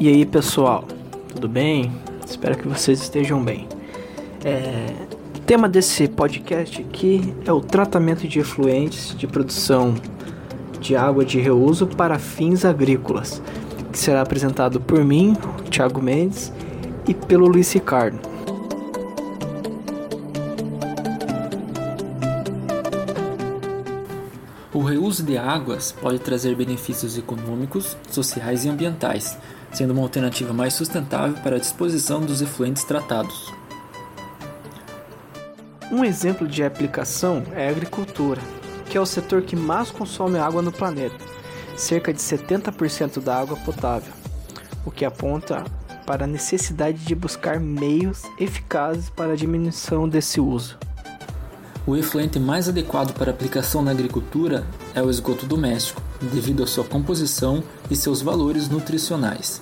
E aí pessoal, tudo bem? Espero que vocês estejam bem. É, o tema desse podcast aqui é o tratamento de efluentes de produção de água de reuso para fins agrícolas, que será apresentado por mim, Thiago Mendes, e pelo Luiz Ricardo. O reuso de águas pode trazer benefícios econômicos, sociais e ambientais, sendo uma alternativa mais sustentável para a disposição dos efluentes tratados. Um exemplo de aplicação é a agricultura, que é o setor que mais consome água no planeta, cerca de 70% da água potável, o que aponta para a necessidade de buscar meios eficazes para a diminuição desse uso. O efluente mais adequado para aplicação na agricultura é o esgoto doméstico, devido à sua composição e seus valores nutricionais.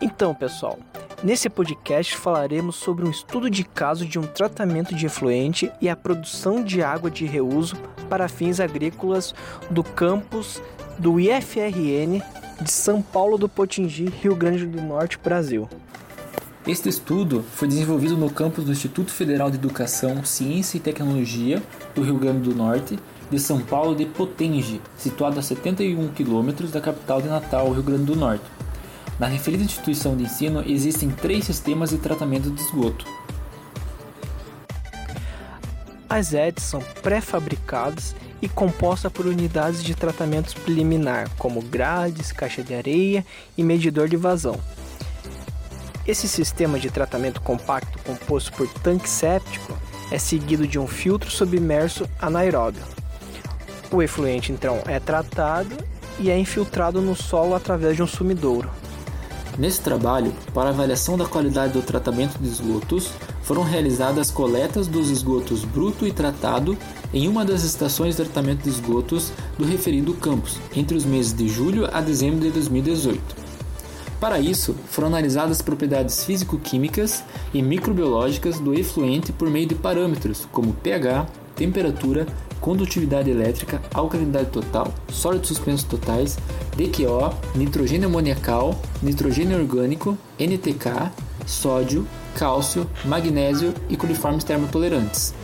Então, pessoal, nesse podcast falaremos sobre um estudo de caso de um tratamento de efluente e a produção de água de reuso para fins agrícolas do campus do IFRN de São Paulo do Potingi, Rio Grande do Norte, Brasil. Este estudo foi desenvolvido no campus do Instituto Federal de Educação, Ciência e Tecnologia do Rio Grande do Norte, de São Paulo de Potengi, situado a 71 quilômetros da capital de Natal, Rio Grande do Norte. Na referida instituição de ensino existem três sistemas de tratamento de esgoto. As EDs são pré-fabricadas e compostas por unidades de tratamento preliminar, como grades, caixa de areia e medidor de vazão. Esse sistema de tratamento compacto composto por tanque séptico é seguido de um filtro submerso anaeróbio. O efluente então é tratado e é infiltrado no solo através de um sumidouro. Nesse trabalho, para avaliação da qualidade do tratamento de esgotos, foram realizadas coletas dos esgotos bruto e tratado em uma das estações de tratamento de esgotos do referido campus, entre os meses de julho a dezembro de 2018. Para isso, foram analisadas propriedades físico-químicas e microbiológicas do efluente por meio de parâmetros como pH, temperatura, condutividade elétrica, alcalinidade total, sólidos suspensos totais, DQO, nitrogênio amoniacal, nitrogênio orgânico, NTK, sódio, cálcio, magnésio e coliformes termotolerantes.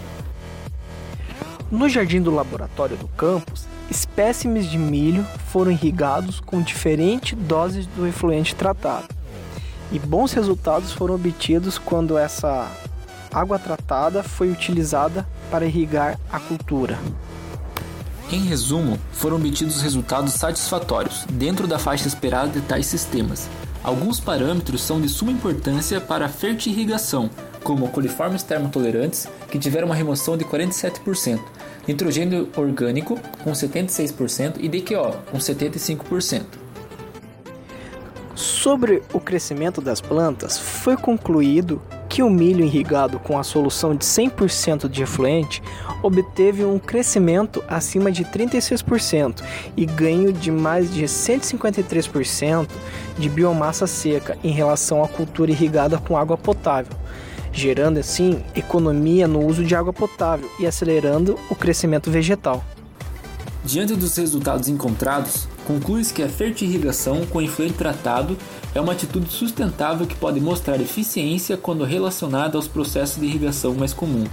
No jardim do laboratório do campus, espécimes de milho foram irrigados com diferentes doses do efluente tratado. E bons resultados foram obtidos quando essa água tratada foi utilizada para irrigar a cultura. Em resumo, foram obtidos resultados satisfatórios dentro da faixa esperada de tais sistemas. Alguns parâmetros são de suma importância para a fertirrigação, como coliformes termotolerantes, que tiveram uma remoção de 47%, nitrogênio orgânico com 76% e DQO com 75%. Sobre o crescimento das plantas, foi concluído que o milho irrigado com a solução de 100% de efluente obteve um crescimento acima de 36% e ganho de mais de 153% de biomassa seca em relação à cultura irrigada com água potável gerando assim economia no uso de água potável e acelerando o crescimento vegetal. Diante dos resultados encontrados, conclui-se que a fertirrigação com efluente tratado é uma atitude sustentável que pode mostrar eficiência quando relacionada aos processos de irrigação mais comuns.